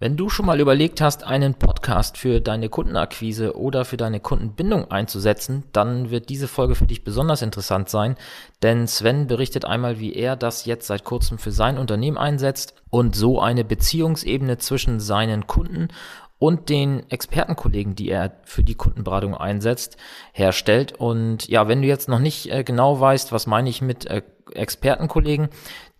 Wenn du schon mal überlegt hast, einen Podcast für deine Kundenakquise oder für deine Kundenbindung einzusetzen, dann wird diese Folge für dich besonders interessant sein, denn Sven berichtet einmal, wie er das jetzt seit kurzem für sein Unternehmen einsetzt und so eine Beziehungsebene zwischen seinen Kunden und den Expertenkollegen, die er für die Kundenberatung einsetzt, herstellt. Und ja, wenn du jetzt noch nicht äh, genau weißt, was meine ich mit äh, Expertenkollegen,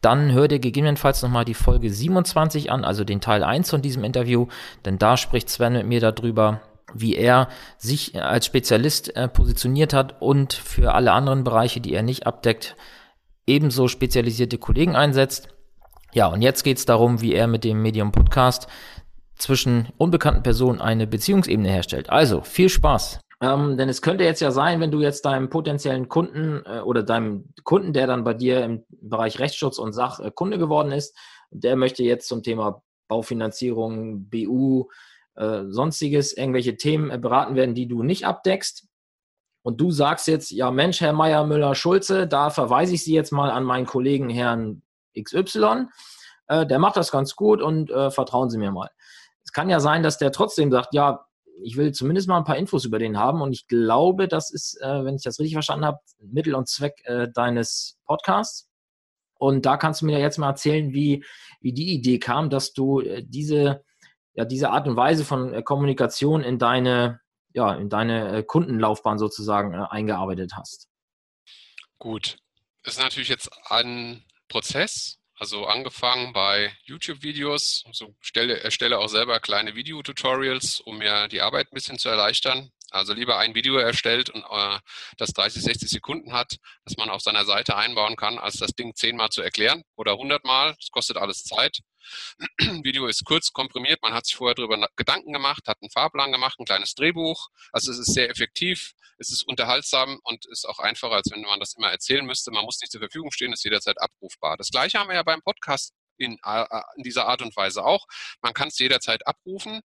dann hör dir gegebenenfalls nochmal die Folge 27 an, also den Teil 1 von diesem Interview, denn da spricht Sven mit mir darüber, wie er sich als Spezialist äh, positioniert hat und für alle anderen Bereiche, die er nicht abdeckt, ebenso spezialisierte Kollegen einsetzt. Ja, und jetzt geht es darum, wie er mit dem Medium Podcast zwischen unbekannten Personen eine Beziehungsebene herstellt. Also, viel Spaß! Ähm, denn es könnte jetzt ja sein, wenn du jetzt deinem potenziellen Kunden äh, oder deinem Kunden, der dann bei dir im Bereich Rechtsschutz und Sach äh, geworden ist, der möchte jetzt zum Thema Baufinanzierung, BU, äh, sonstiges, irgendwelche Themen äh, beraten werden, die du nicht abdeckst. Und du sagst jetzt, ja Mensch, Herr Meier, Müller, Schulze, da verweise ich Sie jetzt mal an meinen Kollegen Herrn XY. Äh, der macht das ganz gut und äh, vertrauen Sie mir mal. Es kann ja sein, dass der trotzdem sagt, ja, ich will zumindest mal ein paar Infos über den haben und ich glaube, das ist, äh, wenn ich das richtig verstanden habe, Mittel und Zweck äh, deines Podcasts. Und da kannst du mir jetzt mal erzählen, wie, wie die Idee kam, dass du äh, diese, ja, diese Art und Weise von äh, Kommunikation in deine, ja, in deine äh, Kundenlaufbahn sozusagen eingearbeitet hast. Gut. Das ist natürlich jetzt ein Prozess, also angefangen bei YouTube-Videos, also stelle, erstelle auch selber kleine Videotutorials, um mir die Arbeit ein bisschen zu erleichtern. Also lieber ein Video erstellt und äh, das 30, 60 Sekunden hat, dass man auf seiner Seite einbauen kann, als das Ding zehnmal zu erklären oder hundertmal. Das kostet alles Zeit. Video ist kurz komprimiert, man hat sich vorher darüber Gedanken gemacht, hat einen Fahrplan gemacht, ein kleines Drehbuch. Also es ist sehr effektiv, es ist unterhaltsam und ist auch einfacher, als wenn man das immer erzählen müsste. Man muss nicht zur Verfügung stehen, ist jederzeit abrufbar. Das gleiche haben wir ja beim Podcast in, in dieser Art und Weise auch. Man kann es jederzeit abrufen.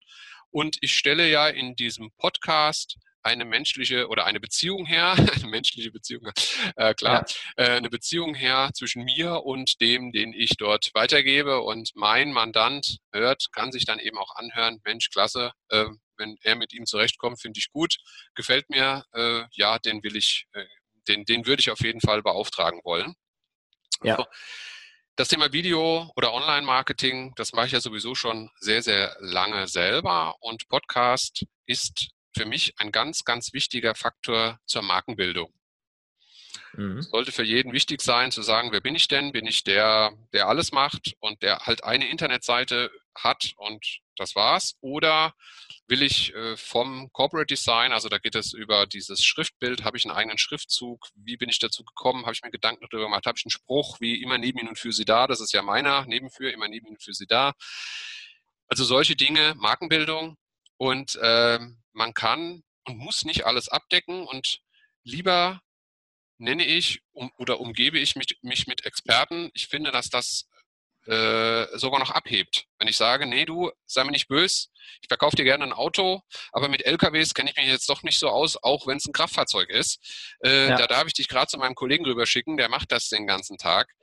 Und ich stelle ja in diesem Podcast eine menschliche oder eine Beziehung her, eine menschliche Beziehung, äh, klar, ja. äh, eine Beziehung her zwischen mir und dem, den ich dort weitergebe. Und mein Mandant hört, kann sich dann eben auch anhören, Mensch, klasse, äh, wenn er mit ihm zurechtkommt, finde ich gut, gefällt mir, äh, ja, den will ich, äh, den, den würde ich auf jeden Fall beauftragen wollen. Ja. Also, das Thema Video oder Online-Marketing, das mache ich ja sowieso schon sehr, sehr lange selber und Podcast ist für mich ein ganz, ganz wichtiger Faktor zur Markenbildung. Mhm. Sollte für jeden wichtig sein, zu sagen, wer bin ich denn? Bin ich der, der alles macht und der halt eine Internetseite hat und das war's? Oder will ich äh, vom Corporate Design, also da geht es über dieses Schriftbild, habe ich einen eigenen Schriftzug, wie bin ich dazu gekommen, habe ich mir Gedanken darüber gemacht, habe ich einen Spruch, wie immer neben Ihnen und für Sie da, das ist ja meiner, nebenfür, immer neben Ihnen und für Sie da. Also solche Dinge, Markenbildung und äh, man kann und muss nicht alles abdecken und lieber nenne ich um, oder umgebe ich mich, mich mit Experten. Ich finde, dass das äh, sogar noch abhebt. Wenn ich sage, nee, du, sei mir nicht böse, ich verkaufe dir gerne ein Auto, aber mit LKWs kenne ich mich jetzt doch nicht so aus, auch wenn es ein Kraftfahrzeug ist. Äh, ja. Da darf ich dich gerade zu meinem Kollegen rüber schicken, der macht das den ganzen Tag.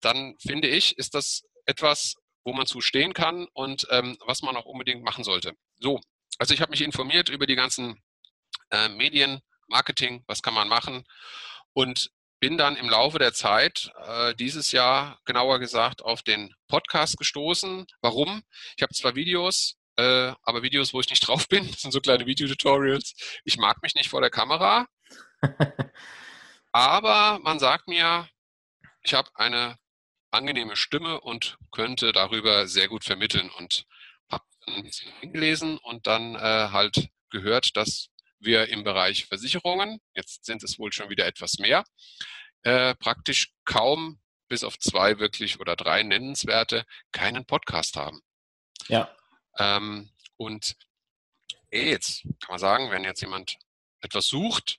Dann finde ich, ist das etwas, wo man zu stehen kann und ähm, was man auch unbedingt machen sollte. So, also ich habe mich informiert über die ganzen äh, Medien, Marketing, was kann man machen und bin dann im Laufe der Zeit äh, dieses Jahr genauer gesagt auf den Podcast gestoßen. Warum? Ich habe zwar Videos, äh, aber Videos, wo ich nicht drauf bin, das sind so kleine Videotutorials. Ich mag mich nicht vor der Kamera, aber man sagt mir, ich habe eine angenehme Stimme und könnte darüber sehr gut vermitteln und habe ein bisschen gelesen und dann äh, halt gehört, dass wir im Bereich Versicherungen, jetzt sind es wohl schon wieder etwas mehr, äh, praktisch kaum bis auf zwei wirklich oder drei nennenswerte keinen Podcast haben. Ja. Ähm, und jetzt kann man sagen, wenn jetzt jemand etwas sucht,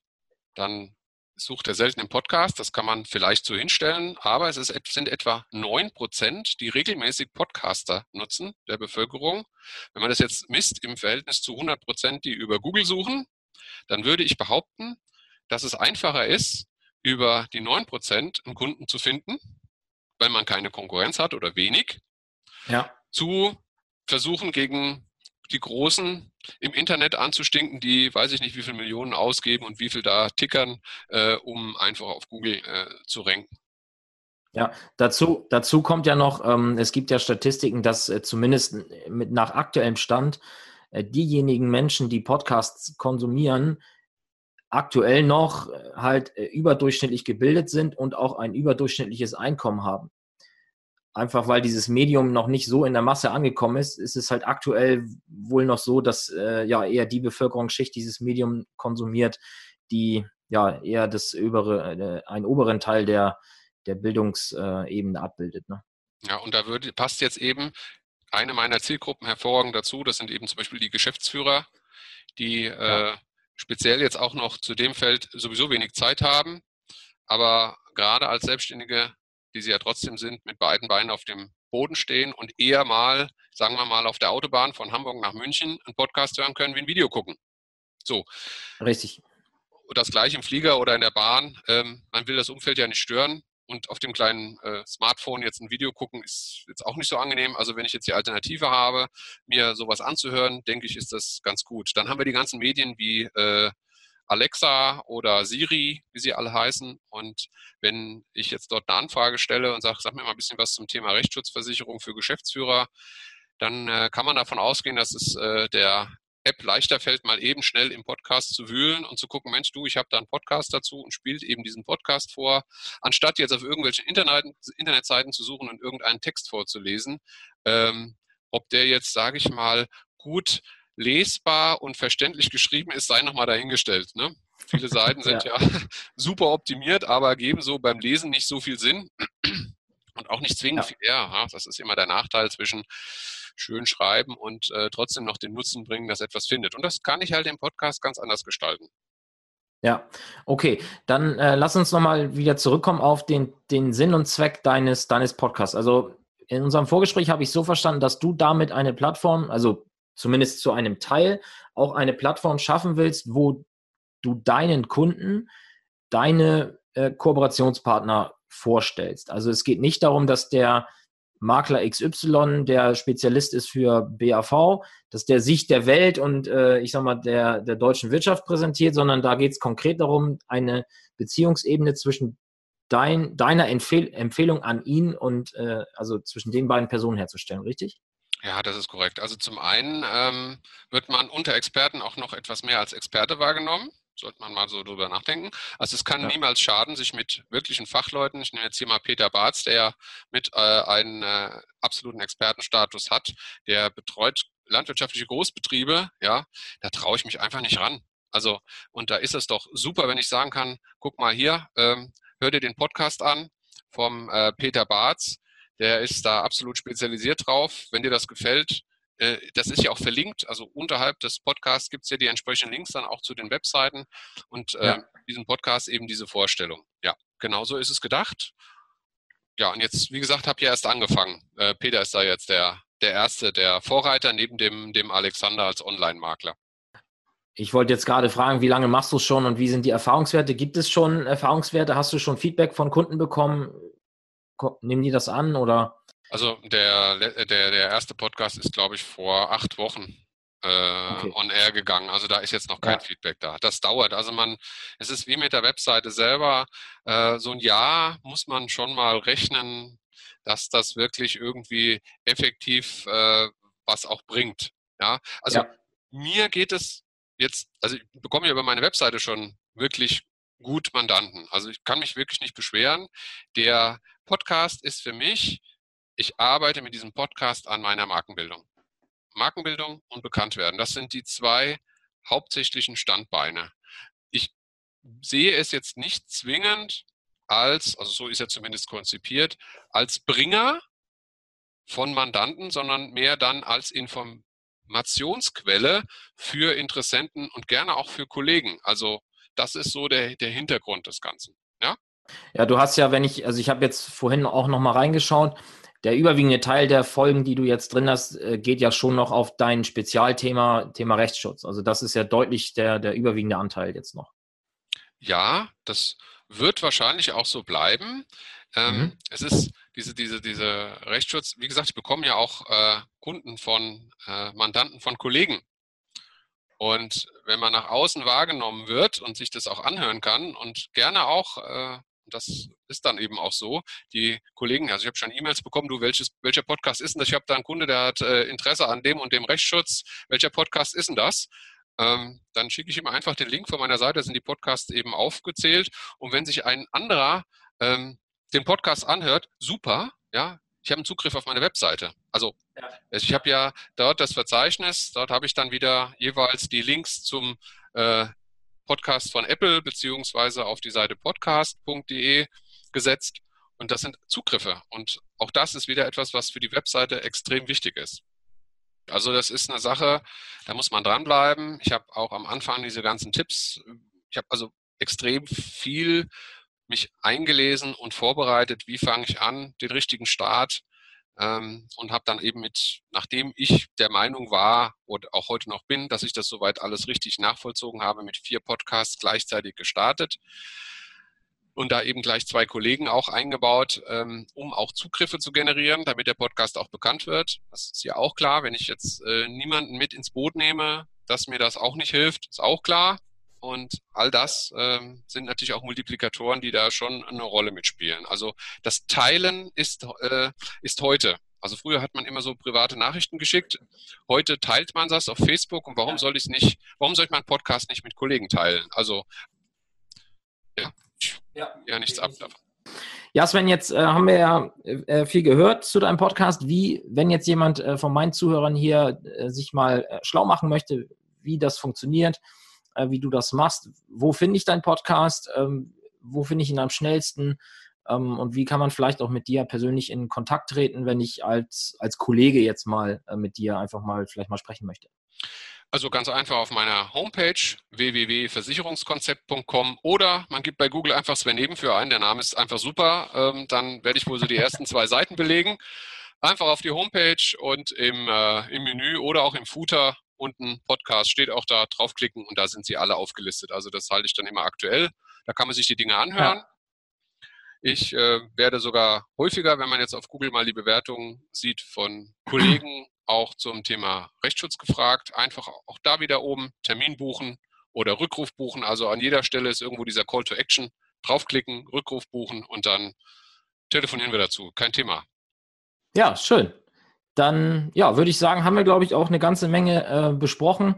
dann sucht er selten im Podcast, das kann man vielleicht so hinstellen, aber es ist, sind etwa neun Prozent, die regelmäßig Podcaster nutzen der Bevölkerung. Wenn man das jetzt misst im Verhältnis zu 100 Prozent, die über Google suchen, dann würde ich behaupten, dass es einfacher ist, über die 9% einen Kunden zu finden, weil man keine Konkurrenz hat oder wenig, ja. zu versuchen gegen die Großen im Internet anzustinken, die weiß ich nicht, wie viele Millionen ausgeben und wie viel da tickern, äh, um einfach auf Google äh, zu ranken. Ja, dazu, dazu kommt ja noch, ähm, es gibt ja Statistiken, dass äh, zumindest mit nach aktuellem Stand äh, diejenigen Menschen, die Podcasts konsumieren, aktuell noch äh, halt äh, überdurchschnittlich gebildet sind und auch ein überdurchschnittliches Einkommen haben einfach weil dieses Medium noch nicht so in der Masse angekommen ist, ist es halt aktuell wohl noch so, dass äh, ja eher die Bevölkerungsschicht dieses Medium konsumiert, die ja eher das obere, äh, einen oberen Teil der, der Bildungsebene abbildet. Ne? Ja, und da würde, passt jetzt eben eine meiner Zielgruppen hervorragend dazu. Das sind eben zum Beispiel die Geschäftsführer, die ja. äh, speziell jetzt auch noch zu dem Feld sowieso wenig Zeit haben, aber gerade als Selbstständige die sie ja trotzdem sind, mit beiden Beinen auf dem Boden stehen und eher mal, sagen wir mal, auf der Autobahn von Hamburg nach München einen Podcast hören können, wie ein Video gucken. So. Richtig. Und das gleiche im Flieger oder in der Bahn. Ähm, man will das Umfeld ja nicht stören. Und auf dem kleinen äh, Smartphone jetzt ein Video gucken, ist jetzt auch nicht so angenehm. Also wenn ich jetzt die Alternative habe, mir sowas anzuhören, denke ich, ist das ganz gut. Dann haben wir die ganzen Medien wie äh, Alexa oder Siri, wie sie alle heißen. Und wenn ich jetzt dort eine Anfrage stelle und sage, sag mir mal ein bisschen was zum Thema Rechtsschutzversicherung für Geschäftsführer, dann äh, kann man davon ausgehen, dass es äh, der App leichter fällt, mal eben schnell im Podcast zu wühlen und zu gucken, Mensch, du, ich habe da einen Podcast dazu und spielt eben diesen Podcast vor, anstatt jetzt auf irgendwelchen Internet, Internetseiten zu suchen und irgendeinen Text vorzulesen. Ähm, ob der jetzt, sage ich mal, gut lesbar und verständlich geschrieben ist, sei nochmal dahingestellt. Ne? Viele Seiten sind ja. ja. super optimiert, aber geben so beim Lesen nicht so viel Sinn und auch nicht zwingend ja. viel. Ja, das ist immer der Nachteil zwischen schön schreiben und äh, trotzdem noch den Nutzen bringen, dass etwas findet. Und das kann ich halt im Podcast ganz anders gestalten. Ja, okay. Dann äh, lass uns nochmal wieder zurückkommen auf den, den Sinn und Zweck deines, deines Podcasts. Also in unserem Vorgespräch habe ich so verstanden, dass du damit eine Plattform, also zumindest zu einem Teil, auch eine Plattform schaffen willst, wo du deinen Kunden deine äh, Kooperationspartner vorstellst. Also es geht nicht darum, dass der Makler XY, der Spezialist ist für BAV, dass der Sicht der Welt und äh, ich sag mal der, der deutschen Wirtschaft präsentiert, sondern da geht es konkret darum, eine Beziehungsebene zwischen dein, deiner Empfehl Empfehlung an ihn und äh, also zwischen den beiden Personen herzustellen, richtig? Ja, das ist korrekt. Also zum einen ähm, wird man unter Experten auch noch etwas mehr als Experte wahrgenommen. Sollte man mal so drüber nachdenken. Also es kann ja. niemals schaden, sich mit wirklichen Fachleuten, ich nehme jetzt hier mal Peter Barz, der ja mit äh, einen äh, absoluten Expertenstatus hat, der betreut landwirtschaftliche Großbetriebe, ja, da traue ich mich einfach nicht ran. Also, und da ist es doch super, wenn ich sagen kann, guck mal hier, ähm, hör dir den Podcast an vom äh, Peter Barz, der ist da absolut spezialisiert drauf. Wenn dir das gefällt, äh, das ist ja auch verlinkt. Also unterhalb des Podcasts gibt es ja die entsprechenden Links dann auch zu den Webseiten und äh, ja. diesem Podcast eben diese Vorstellung. Ja, genau so ist es gedacht. Ja, und jetzt, wie gesagt, habt ihr erst angefangen. Äh, Peter ist da jetzt der, der Erste, der Vorreiter neben dem, dem Alexander als Online-Makler. Ich wollte jetzt gerade fragen, wie lange machst du es schon und wie sind die Erfahrungswerte? Gibt es schon Erfahrungswerte? Hast du schon Feedback von Kunden bekommen? Nehmen die das an oder? Also der, der, der erste Podcast ist, glaube ich, vor acht Wochen äh, okay. on air gegangen. Also da ist jetzt noch kein ja. Feedback da. Das dauert. Also man, es ist wie mit der Webseite selber. Äh, so ein Jahr muss man schon mal rechnen, dass das wirklich irgendwie effektiv äh, was auch bringt. Ja, also ja. mir geht es jetzt, also ich bekomme ja über meine Webseite schon wirklich gut Mandanten. Also ich kann mich wirklich nicht beschweren. Der Podcast ist für mich, ich arbeite mit diesem Podcast an meiner Markenbildung. Markenbildung und Bekanntwerden, das sind die zwei hauptsächlichen Standbeine. Ich sehe es jetzt nicht zwingend als, also so ist er zumindest konzipiert, als Bringer von Mandanten, sondern mehr dann als Informationsquelle für Interessenten und gerne auch für Kollegen. Also das ist so der, der Hintergrund des Ganzen. Ja? Ja, du hast ja, wenn ich, also ich habe jetzt vorhin auch noch mal reingeschaut, der überwiegende Teil der Folgen, die du jetzt drin hast, äh, geht ja schon noch auf dein Spezialthema, Thema Rechtsschutz. Also das ist ja deutlich der, der überwiegende Anteil jetzt noch. Ja, das wird wahrscheinlich auch so bleiben. Ähm, mhm. Es ist diese, diese, diese Rechtsschutz, wie gesagt, ich bekomme ja auch äh, Kunden von äh, Mandanten von Kollegen. Und wenn man nach außen wahrgenommen wird und sich das auch anhören kann und gerne auch, äh, das ist dann eben auch so, die Kollegen, also ich habe schon E-Mails bekommen, du, welches, welcher Podcast ist denn das? Ich habe da einen Kunde, der hat äh, Interesse an dem und dem Rechtsschutz. Welcher Podcast ist denn das? Ähm, dann schicke ich ihm einfach den Link von meiner Seite, da sind die Podcasts eben aufgezählt. Und wenn sich ein anderer ähm, den Podcast anhört, super, ja, ich habe einen Zugriff auf meine Webseite. Also ich habe ja dort das Verzeichnis, dort habe ich dann wieder jeweils die Links zum äh, Podcast von Apple beziehungsweise auf die Seite podcast.de gesetzt. Und das sind Zugriffe. Und auch das ist wieder etwas, was für die Webseite extrem wichtig ist. Also das ist eine Sache, da muss man dranbleiben. Ich habe auch am Anfang diese ganzen Tipps, ich habe also extrem viel mich eingelesen und vorbereitet, wie fange ich an, den richtigen Start ähm, und habe dann eben mit, nachdem ich der Meinung war und auch heute noch bin, dass ich das soweit alles richtig nachvollzogen habe, mit vier Podcasts gleichzeitig gestartet und da eben gleich zwei Kollegen auch eingebaut, ähm, um auch Zugriffe zu generieren, damit der Podcast auch bekannt wird. Das ist ja auch klar, wenn ich jetzt äh, niemanden mit ins Boot nehme, dass mir das auch nicht hilft, ist auch klar. Und all das ähm, sind natürlich auch Multiplikatoren, die da schon eine Rolle mitspielen. Also das Teilen ist, äh, ist heute. Also früher hat man immer so private Nachrichten geschickt. Heute teilt man das auf Facebook. Und warum soll ich es nicht, warum soll ich meinen Podcast nicht mit Kollegen teilen? Also ja, ja, ja nichts ab davon. Ja, Sven, jetzt äh, haben wir ja äh, viel gehört zu deinem Podcast. Wie, wenn jetzt jemand äh, von meinen Zuhörern hier äh, sich mal äh, schlau machen möchte, wie das funktioniert, äh, wie du das machst. Wo finde ich deinen Podcast? Ähm, wo finde ich ihn am schnellsten? Ähm, und wie kann man vielleicht auch mit dir persönlich in Kontakt treten, wenn ich als, als Kollege jetzt mal äh, mit dir einfach mal vielleicht mal sprechen möchte? Also ganz einfach auf meiner Homepage www.versicherungskonzept.com oder man gibt bei Google einfach Sven Nebenführ ein, der Name ist einfach super, ähm, dann werde ich wohl so die ersten zwei Seiten belegen. Einfach auf die Homepage und im, äh, im Menü oder auch im Footer unten Podcast steht auch da, draufklicken und da sind sie alle aufgelistet. Also das halte ich dann immer aktuell. Da kann man sich die Dinge anhören. Ja. Ich äh, werde sogar häufiger, wenn man jetzt auf Google mal die Bewertungen sieht, von Kollegen auch zum Thema Rechtsschutz gefragt. Einfach auch da wieder oben Termin buchen oder Rückruf buchen. Also an jeder Stelle ist irgendwo dieser Call to Action. Draufklicken, Rückruf buchen und dann telefonieren wir dazu. Kein Thema. Ja, schön dann ja, würde ich sagen, haben wir, glaube ich, auch eine ganze Menge äh, besprochen.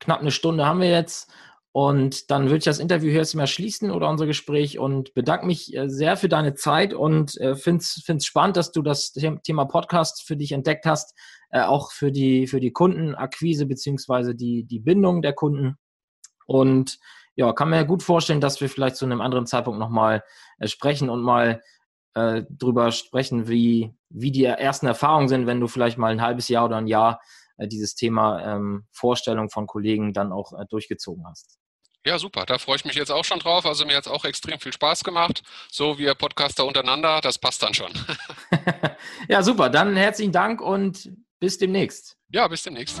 Knapp eine Stunde haben wir jetzt. Und dann würde ich das Interview hier jetzt mal schließen oder unser Gespräch und bedanke mich äh, sehr für deine Zeit und äh, finde es spannend, dass du das Thema Podcast für dich entdeckt hast, äh, auch für die, für die Kundenakquise beziehungsweise die, die Bindung der Kunden. Und ja, kann mir gut vorstellen, dass wir vielleicht zu einem anderen Zeitpunkt nochmal äh, sprechen und mal äh, drüber sprechen, wie, wie die ersten Erfahrungen sind, wenn du vielleicht mal ein halbes Jahr oder ein Jahr äh, dieses Thema ähm, Vorstellung von Kollegen dann auch äh, durchgezogen hast. Ja, super. Da freue ich mich jetzt auch schon drauf. Also mir hat es auch extrem viel Spaß gemacht. So wie Podcaster untereinander, das passt dann schon. ja, super. Dann herzlichen Dank und bis demnächst. Ja, bis demnächst.